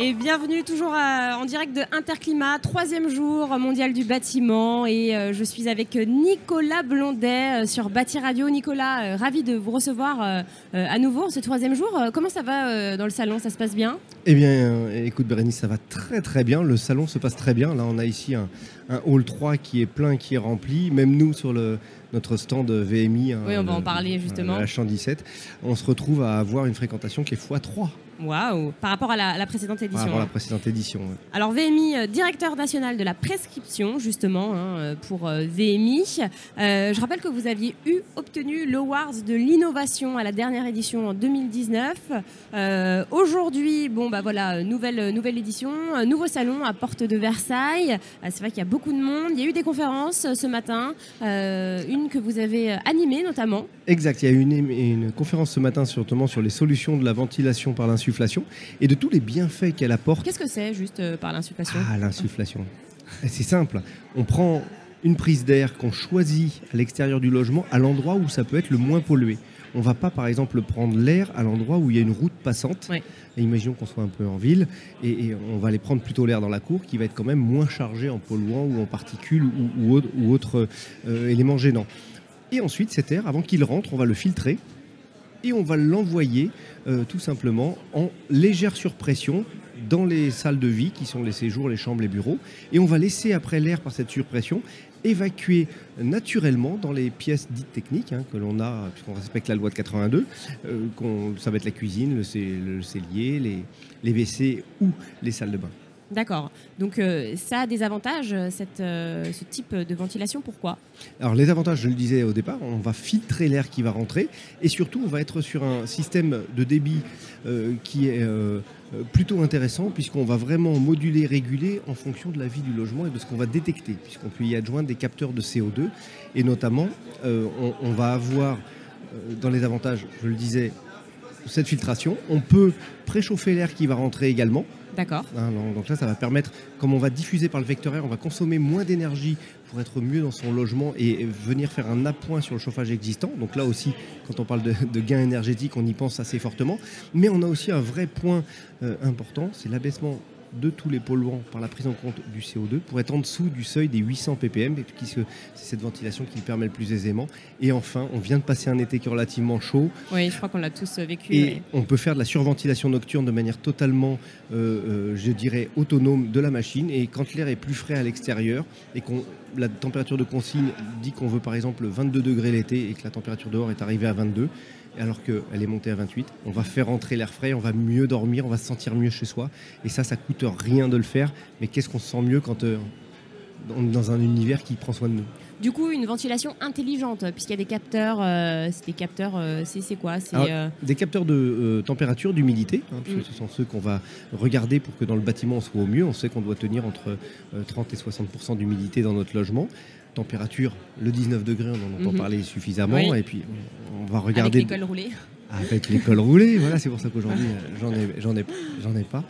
Et bienvenue toujours en direct de Interclimat, troisième jour mondial du bâtiment. Et euh, je suis avec Nicolas Blondet euh, sur Bâti Radio. Nicolas, euh, ravi de vous recevoir à nouveau en ce troisième jour. comment ça va dans le salon? Ça se passe bien? Eh bien, écoute Bérénice, ça va très très bien. Le salon se passe très bien. Là, on a ici un, un hall 3 qui est plein, qui est rempli. Même nous, sur le, notre stand VMI, oui, on va en parler justement. la champ 17, on se retrouve à avoir une fréquentation qui est x3. Waouh Par rapport à la, précédente édition. Par rapport à la hein. précédente édition. Alors VMI, euh, directeur national de la prescription justement hein, euh, pour euh, VMI. je rappelle que vous aviez eu obtenu l'Awards de l'innovation à la dernière édition en 2019. Aujourd'hui, bon bah voilà, nouvelle nouvelle édition, nouveau salon à Porte de Versailles. C'est vrai qu'il y a beaucoup de monde. Il y a eu des conférences ce matin, une que vous avez animée notamment. Exact. Il y a eu une, une conférence ce matin sur, sur les solutions de la ventilation par l'insuffisance et de tous les bienfaits qu'elle apporte. Qu'est-ce que c'est juste euh, par l'insufflation? Ah, l'insufflation. C'est simple. On prend une prise d'air qu'on choisit à l'extérieur du logement à l'endroit où ça peut être le moins pollué. On va pas, par exemple, prendre l'air à l'endroit où il y a une route passante. Et imaginons qu'on soit un peu en ville et, on va aller prendre plutôt l'air dans la cour qui va être quand même moins chargé en polluants ou en particules ou, ou, autres euh, éléments gênants. Et ensuite, cet air, avant qu'il rentre, on va le filtrer et on va l'envoyer euh, tout simplement en légère surpression dans les salles de vie qui sont les séjours, les chambres, les bureaux. Et on va laisser après l'air par cette surpression évacuer naturellement dans les pièces dites techniques hein, que l'on a, puisqu'on respecte la loi de 82, euh, ça va être la cuisine, le, cellier, les, les WC ou les salles de bain. D'accord. Donc euh, ça a des avantages, cette, euh, ce type de ventilation. Pourquoi? Alors les avantages, je le disais au départ, on va filtrer l'air qui va rentrer et surtout on va être sur un système de débit euh, qui est plutôt intéressant puisqu'on va vraiment moduler, réguler en fonction de la vie du logement et de ce qu'on va détecter puisqu'on peut y adjoindre des capteurs de CO2 et notamment on, va avoir dans les avantages, je le disais, cette filtration. On peut préchauffer l'air qui va rentrer également D'accord. Hein, donc là, ça va permettre, comme on va diffuser par le vecteur air, on va consommer moins d'énergie pour être mieux dans son logement et venir faire un appoint sur le chauffage existant. Donc là aussi, quand on parle de, gains énergétiques, on y pense assez fortement. Mais on a aussi un vrai point euh, important, c'est l'abaissement de tous les polluants par la prise en compte du CO2 pour être en dessous du seuil des 800 ppm, c'est cette ventilation qui le permet le plus aisément. Et enfin, on vient de passer un été qui est relativement chaud. Oui, je crois qu'on l'a tous vécu. Et on peut faire de la surventilation nocturne de manière totalement, euh, euh, je dirais, autonome de la machine. Et quand l'air est plus frais à l'extérieur et qu'on la température de consigne dit qu'on veut par exemple 22 degrés l'été et que la température dehors est arrivée à 22, alors qu'elle est montée à 28. On va faire entrer l'air frais, on va mieux dormir, on va se sentir mieux chez soi. Et ça, ça coûte rien de le faire. Mais qu'est-ce qu'on se sent mieux quand euh, on est dans un univers qui prend soin de nous? Du coup, une ventilation intelligente, puisqu'il y a des capteurs. Euh, c'est des capteurs, euh, c'est quoi? Des capteurs de température, d'humidité, hein, puisque mm. ce sont ceux qu'on va regarder pour que dans le bâtiment on soit au mieux. On sait qu'on doit tenir entre 30 et 60% d'humidité dans notre logement température, le 19 degrés, on en entend mhm. parler suffisamment. Et puis, on va regarder. Avec l'école roulée. Avec l'école roulée, voilà, c'est pour ça qu'aujourd'hui, euh, j'en ai, j'en ai, j'en ai pas.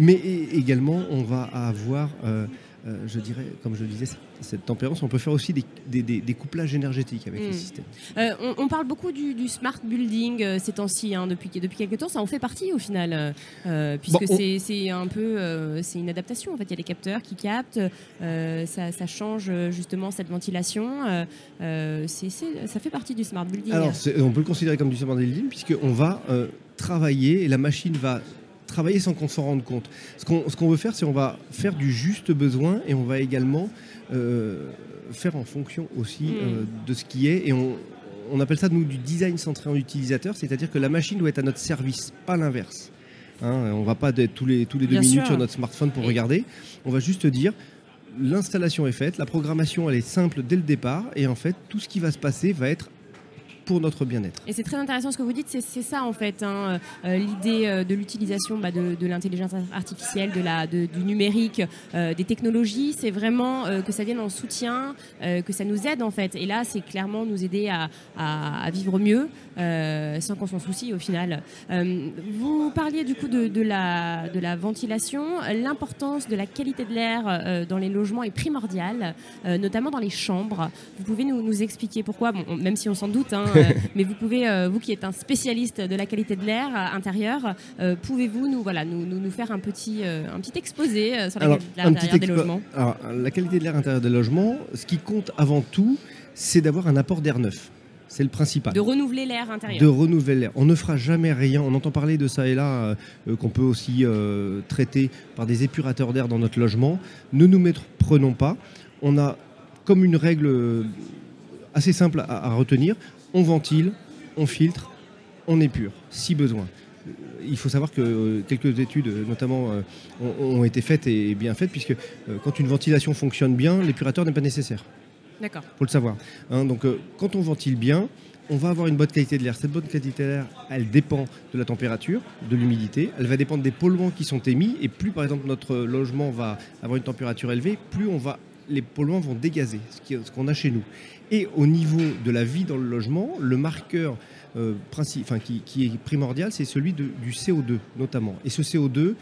Mais également, on va avoir euh, euh, je dirais, comme je le disais, cette tempérance, on peut faire aussi des, couplages énergétiques avec les hmm. systèmes. Euh, on, parle beaucoup du, smart building euh, ces temps-ci, hein, depuis, depuis quelques temps, ça en fait partie au final, puisque c'est un peu, c'est une adaptation. En fait, il y a des capteurs qui captent, ça, change justement cette ventilation. ça fait partie du smart building. Alors, on peut le considérer comme du smart building, puisqu'on va travailler et la machine va travailler sans qu'on s'en rende compte. Ce qu'on veut faire, c'est on va faire du juste besoin et on va également euh, faire en fonction aussi mm. euh, de ce qui est. Et on, on, appelle ça, nous, du design centré en utilisateur, c'est-à-dire que la machine doit être à notre service, pas l'inverse. Hein, on ne va pas être tous les, tous les deux minutes sur notre smartphone pour regarder. On va juste dire, l'installation est faite, la programmation elle est simple dès le départ, et en fait, tout ce qui va se passer va être pour notre bien-être. Et c'est très intéressant ce que vous dites, c'est ça en fait, hein, euh, l'idée euh, de l'utilisation bah, de, l'intelligence artificielle, de la, du numérique, euh, des technologies, c'est vraiment que ça vienne en soutien, que ça nous aide en fait. Et là, c'est clairement nous aider à, vivre mieux sans qu'on s'en soucie au final. vous parliez du coup de, la, ventilation, l'importance de la qualité de l'air dans les logements est primordiale, notamment dans les chambres. Vous pouvez nous, expliquer pourquoi, même si on s'en doute, hein, mais vous pouvez, euh, vous qui êtes un spécialiste de la qualité de l'air euh, intérieur, pouvez-vous nous, voilà, nous, nous, faire un petit, un petit exposé sur la qualité de l'air intérieur des logements Alors, la qualité de l'air intérieur des logements, ce qui compte avant tout, c'est d'avoir un apport d'air neuf. C'est le principal. De renouveler l'air intérieur. De renouveler l'air. On ne fera jamais rien. On entend parler de ça et là, qu'on peut aussi traiter par des épurateurs d'air dans notre logement. Ne nous prenons pas. On a comme une règle assez simple à, à retenir on ventile, on filtre, on épure, si besoin. Il faut savoir que euh, quelques études, notamment, euh, ont, été faites et bien faites, puisque euh, quand une ventilation fonctionne bien, l'épurateur n'est pas nécessaire. D'accord. Faut le savoir. Hein. donc, quand on ventile bien, on va avoir une bonne qualité de l'air. Cette bonne qualité de l'air, elle dépend de la température, de l'humidité, elle va dépendre des polluants qui sont émis, et plus, par exemple, notre logement va avoir une température élevée, plus on va les polluants vont dégazer, ce qu'on a chez nous. Et au niveau de la vie dans le logement, le marqueur euh, qui, est primordial, c'est celui du CO2 notamment. Et ce CO2,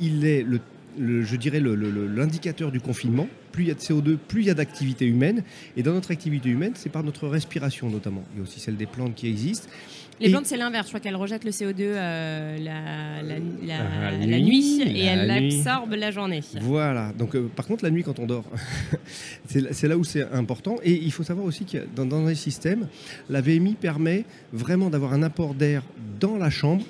il est le je dirais, l'indicateur du confinement. Plus il y a de CO2, plus il y a d'activité humaine. Et dans notre activité humaine, c'est par notre respiration notamment. Il y a aussi celle des plantes qui existent. Les plantes, c'est l'inverse. Je crois qu'elles rejettent le CO2 euh, la, nuit, et elles l'absorbent la journée. Voilà. Donc, euh, par contre, la nuit, quand on dort, c'est là où c'est important. Et il faut savoir aussi que dans, dans les systèmes, la VMI permet vraiment d'avoir un apport d'air dans la chambre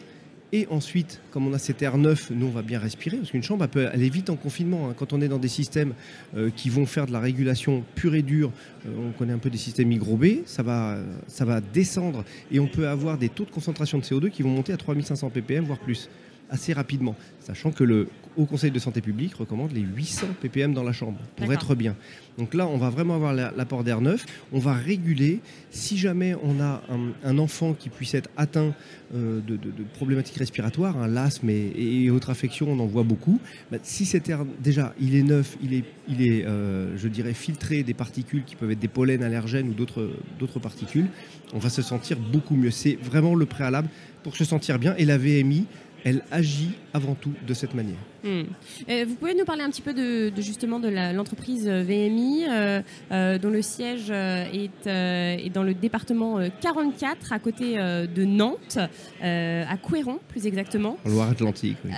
et ensuite, comme on a cet air neuf, nous, on va bien respirer, parce qu'une chambre, elle peut aller vite en confinement. Hein. Quand on est dans des systèmes euh, qui vont faire de la régulation pure et dure, euh, on connaît un peu des systèmes hygrobés, ça va, ça va descendre et on peut avoir des taux de concentration de CO2 qui vont monter à 3500 ppm, voire plus assez rapidement, sachant que le Haut Conseil de santé publique recommande les 800 ppm dans la chambre pour être bien. Donc là, on va vraiment avoir l'apport d'air neuf. On va réguler. Si jamais on a un, enfant qui puisse être atteint euh, de, problématiques respiratoires, un l'asthme et, autres affections, on en voit beaucoup. Bah, si cet air, déjà, il est neuf, il est, il est euh, je dirais, filtré des particules qui peuvent être des pollens allergènes ou d'autres particules, on va se sentir beaucoup mieux. C'est vraiment le préalable pour se sentir bien. Et la VMI, elle agit avant tout de cette manière. Hmm. vous pouvez nous parler un petit peu de, justement de l'entreprise euh, VMI, euh, euh, dont le siège est, est, dans le département 44, à côté de Nantes, à Couéron plus exactement. En Loire-Atlantique. Oui.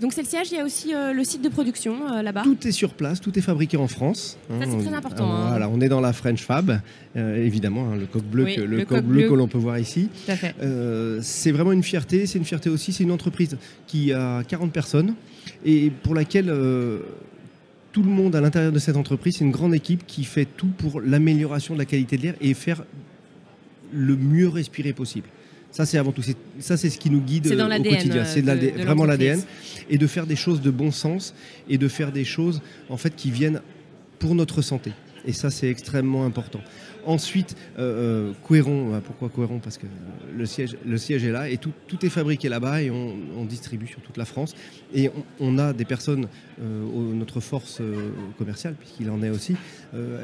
donc c'est le siège, il y a aussi le site de production là-bas. Tout est sur place, tout est fabriqué en France. Ça c'est très important. Hein. Voilà, on est dans la French Fab, évidemment, hein, le coq bleu, que, le, coq bleu, que l'on peut voir ici. c'est vraiment une fierté, c'est une fierté aussi, c'est une entreprise qui a 40 personnes et pour laquelle euh, tout le monde à l'intérieur de cette entreprise, c'est une grande équipe qui fait tout pour l'amélioration de la qualité de l'air et faire le mieux respirer possible. Ça, c'est avant tout. Ça, c'est ce qui nous guide au quotidien. C'est vraiment l'ADN. Et de faire des choses de bon sens et de faire des choses en fait qui viennent pour notre santé. Et ça, c'est extrêmement important. Ensuite, euh, euh bah, pourquoi Couéron Parce que le siège, le siège est là et tout, tout est fabriqué là-bas et on, distribue sur toute la France. Et on, a des personnes, euh, notre force euh, commerciale, puisqu'il en est aussi,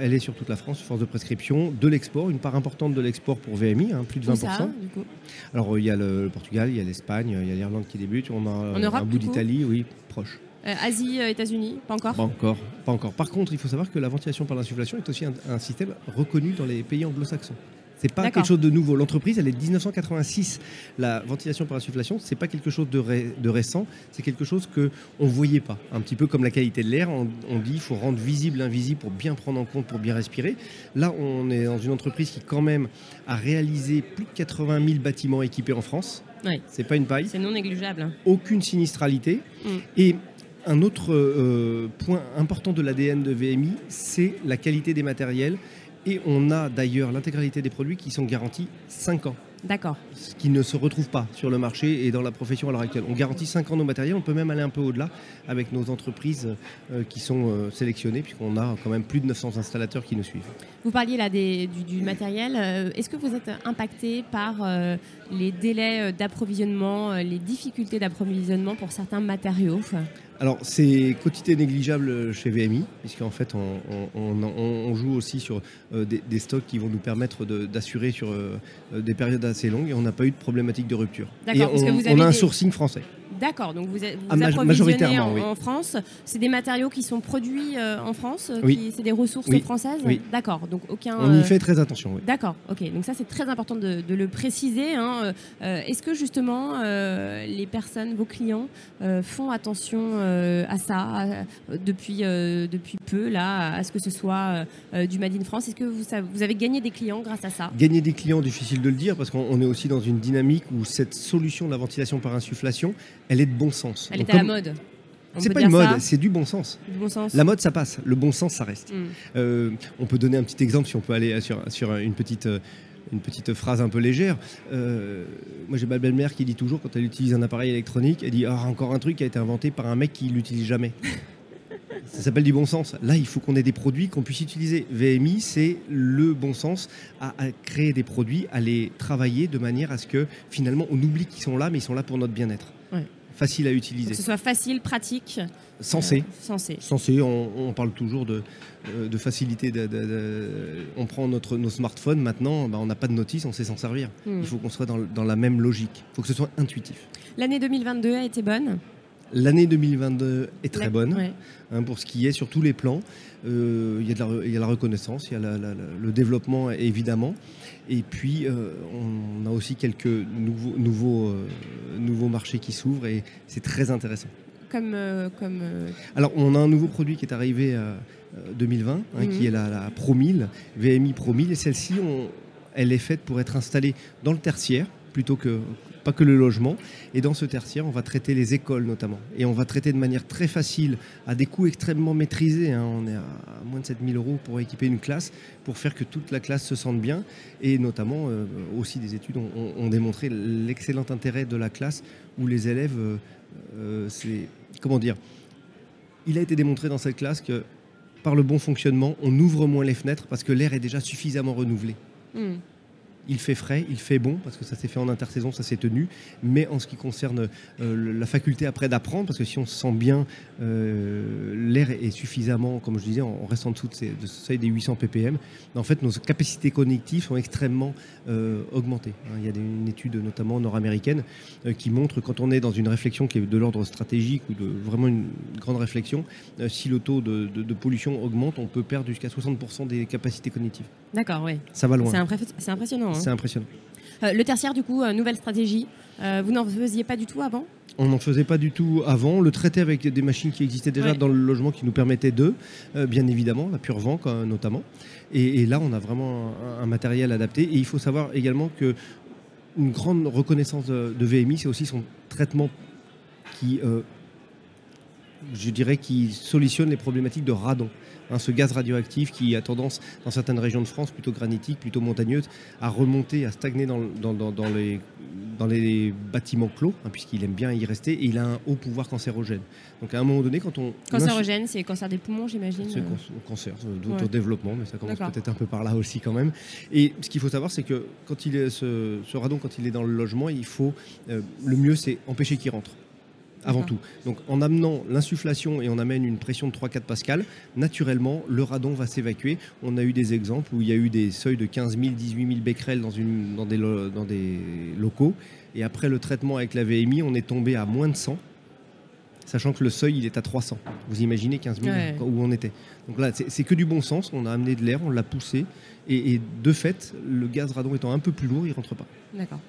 elle est sur toute la France, force de prescription, de l'export, une part importante de l'export pour VMI, hein, plus de 20%. Alors il y a le, Portugal, il y a l'Espagne, il y a l'Irlande qui débute, on a un bout d'Italie, oui, proche. Euh, Asie, euh, États-Unis, pas encore Pas encore, pas encore. Par contre, il faut savoir que la ventilation par l'insufflation est aussi un, système reconnu dans les pays anglo-saxons. C'est pas quelque chose de nouveau. L'entreprise, elle est de 1986. La ventilation par insufflation, c'est pas quelque chose de, de récent. C'est quelque chose que on voyait pas. Un petit peu comme la qualité de l'air. On, dit, il faut rendre visible l'invisible pour bien prendre en compte, pour bien respirer. Là, on est dans une entreprise qui quand même a réalisé plus de 80 000 bâtiments équipés en France. Oui. C'est pas une paille. C'est non négligeable. Aucune sinistralité. Mm. Et un autre euh, point important de l'ADN de VMI, c'est la qualité des matériels. Et on a d'ailleurs l'intégralité des produits qui sont garantis 5 ans. D'accord. Ce qui ne se retrouve pas sur le marché et dans la profession à l'heure actuelle. On garantit 5 ans nos matériels, on peut même aller un peu au-delà avec nos entreprises euh, qui sont euh, sélectionnées, puisqu'on a quand même plus de 900 installateurs qui nous suivent. Vous parliez là des, du, du, matériel. Est-ce que vous êtes impacté par les délais d'approvisionnement, les difficultés d'approvisionnement pour certains matériaux alors, c'est quotité négligeable chez VMI, puisqu'en fait, on, joue aussi sur euh, des, stocks qui vont nous permettre d'assurer sur euh, des périodes assez longues et on n'a pas eu de problématique de rupture. Et on, a un sourcing français. D'accord, donc vous, êtes, vous ah, majoritairement, en, en, France. C'est des matériaux qui sont produits euh, en France Oui. C'est des ressources françaises. D'accord, donc aucun. On y fait très attention, oui. D'accord, ok. Donc ça, c'est très important de, le préciser. Hein. Est-ce que justement, les personnes, vos clients, font attention à ça depuis, depuis peu, là, à ce que ce soit du Made in France? Est-ce que vous, vous avez gagné des clients grâce à ça? Gagner des clients, difficile de le dire, parce qu'on est aussi dans une dynamique où cette solution de la ventilation par insufflation, elle est de bon sens. Elle était à la mode. C'est pas une mode, c'est du bon sens. bon sens. La mode, ça passe. Le bon sens, ça reste. Mm. Euh, on peut donner un petit exemple si on peut aller sur, sur une petite une petite phrase un peu légère. Euh, moi, j'ai ma belle-mère qui dit toujours, quand elle utilise un appareil électronique, elle dit ah, encore un truc qui a été inventé par un mec qui l'utilise jamais. Ça s'appelle du bon sens. Là, il faut qu'on ait des produits qu'on puisse utiliser. VMI, c'est le bon sens à, créer des produits, à les travailler de manière à ce que finalement on oublie qu'ils sont là, mais ils sont là pour notre bien-être. Facile à utiliser. que ce soit facile, pratique. Sensé. Euh, sensé. Sensé. On, parle toujours de, euh, de facilité. on prend notre, nos smartphones maintenant, bah, on n'a pas de notice, on sait s'en servir. Hmm. Il faut qu'on soit dans, dans la même logique. Il faut que ce soit intuitif. L'année 2022 a été bonne? L'année 2022 est très bonne hein, pour ce qui est sur tous les plans. Euh, il, y a la, reconnaissance, il y a le développement évidemment. Et puis euh, on a aussi quelques nouveaux, nouveaux, euh, nouveaux marchés qui s'ouvrent et c'est très intéressant. Comme, comme Alors on a un nouveau produit qui est arrivé 2020, hein, qui mhm. est la, la Pro 1000, VMI Pro 1000. Et celle-ci, elle est faite pour être installée dans le tertiaire plutôt que pas que le logement. Et dans ce tertiaire, on va traiter les écoles notamment. Et on va traiter de manière très facile, à des coûts extrêmement maîtrisés. Hein. On est à moins de 7000 euros pour équiper une classe, pour faire que toute la classe se sente bien. Et notamment, euh, aussi des études ont, démontré l'excellent intérêt de la classe où les élèves, euh, euh, c'est comment dire, il a été démontré dans cette classe que par le bon fonctionnement, on ouvre moins les fenêtres parce que l'air est déjà suffisamment renouvelé. Hmm. Il fait frais, il fait bon, parce que ça s'est fait en intersaison, ça s'est tenu. Mais en ce qui concerne euh, la faculté après d'apprendre, parce que si on se sent bien, euh, l'air est suffisamment, comme je disais, on reste en dessous de, ce seuil des 800 ppm. En fait, nos capacités cognitives sont extrêmement euh, augmentées. Hein, il y a une étude, notamment nord-américaine, qui montre quand on est dans une réflexion qui est de l'ordre stratégique ou de vraiment une grande réflexion, si le taux de, pollution augmente, on peut perdre jusqu'à 60% des capacités cognitives. D'accord, oui. Ça va loin. C'est impressionnant. Hein. C'est impressionnant. Euh, le tertiaire, du coup, euh, nouvelle stratégie. Euh, vous n'en faisiez pas du tout avant? On n'en faisait pas du tout avant. On le traitait avec des machines qui existaient déjà dans le logement qui nous permettaient d'eux, bien évidemment, la pure vent notamment. Et, là, on a vraiment un, matériel adapté. Et il faut savoir également que une grande reconnaissance de, VMI, c'est aussi son traitement qui, je dirais, qui solutionne les problématiques de radon. Hein, ce gaz radioactif qui a tendance, dans certaines régions de France, plutôt granitiques, plutôt montagneuses, à remonter, à stagner dans, les, dans les bâtiments clos, hein, puisqu'il aime bien y rester, et il a un haut pouvoir cancérogène. Donc à un moment donné, quand on... Cancérogène, c'est cancer des poumons, j'imagine C'est cancer, d'autodéveloppement, mais ça commence peut-être un peu par là aussi quand même. Et ce qu'il faut savoir, c'est que quand il est, ce, radon, quand il est dans le logement, il faut... Euh, le mieux, c'est empêcher qu'il rentre avant tout. Donc en amenant l'insufflation et on amène une pression de 3-4 pascal, naturellement le radon va s'évacuer. On a eu des exemples où il y a eu des seuils de 15 000, 18 000 becquerels dans, une, dans, des, dans des locaux et après le traitement avec la VMI, on est tombé à moins de 100 sachant que le seuil il est à 300. Vous imaginez 15 000 où on était. Donc là, c'est que du bon sens. On a amené de l'air, on l'a poussé, et, et, de fait, le gaz radon étant un peu plus lourd, il rentre pas. D'accord.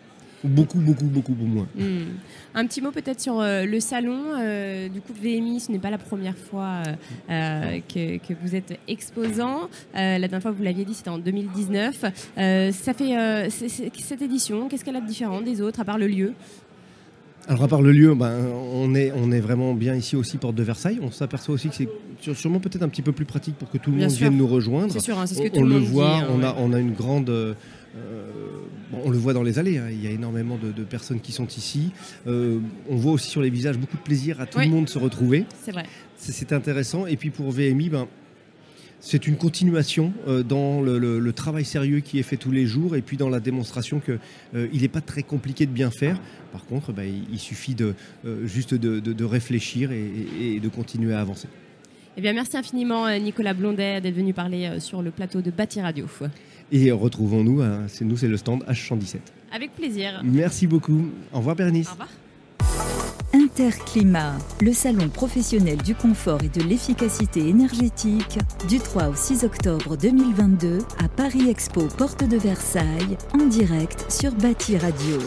Beaucoup, beaucoup, beaucoup moins. Hmm. Un petit mot peut-être sur euh, le salon. Euh, du coup, VMI, ce n'est pas la première fois euh, que, que, vous êtes exposant. la dernière fois, vous l'aviez dit, c'était en 2019. ça fait cette édition, qu'est-ce qu'elle a de différent des autres, à part le lieu? Alors à part le lieu, ben, on, est, on est vraiment bien ici aussi, porte de Versailles. On s'aperçoit aussi que c'est sûrement peut-être un petit peu plus pratique pour que tout le monde vienne nous rejoindre. C'est sûr, hein, c'est ce que on, le voit, dit, on, a, on a une grande on le voit dans les allées, hein, il y a énormément de, personnes qui sont ici. on voit aussi sur les visages beaucoup de plaisir à tout le monde se retrouver. C'est vrai. C'est intéressant. Et puis pour VMI, ben, c'est une continuation euh, dans le, travail sérieux qui est fait tous les jours et puis dans la démonstration qu'il euh, n'est pas très compliqué de bien faire. Par contre, bah, il, suffit de, euh, juste de, réfléchir et, de continuer à avancer. Eh bien, merci infiniment Nicolas Blondet d'être venu parler sur le plateau de Bâti Radio. Et retrouvons-nous, c'est nous, c'est le stand H117. Avec plaisir. Merci beaucoup. Au revoir Bernice. Au revoir. Interclimat, le salon professionnel du confort et de l'efficacité énergétique, du 3 au 6 octobre 2022 à Paris Expo, porte de Versailles, en direct sur Bâti Radio.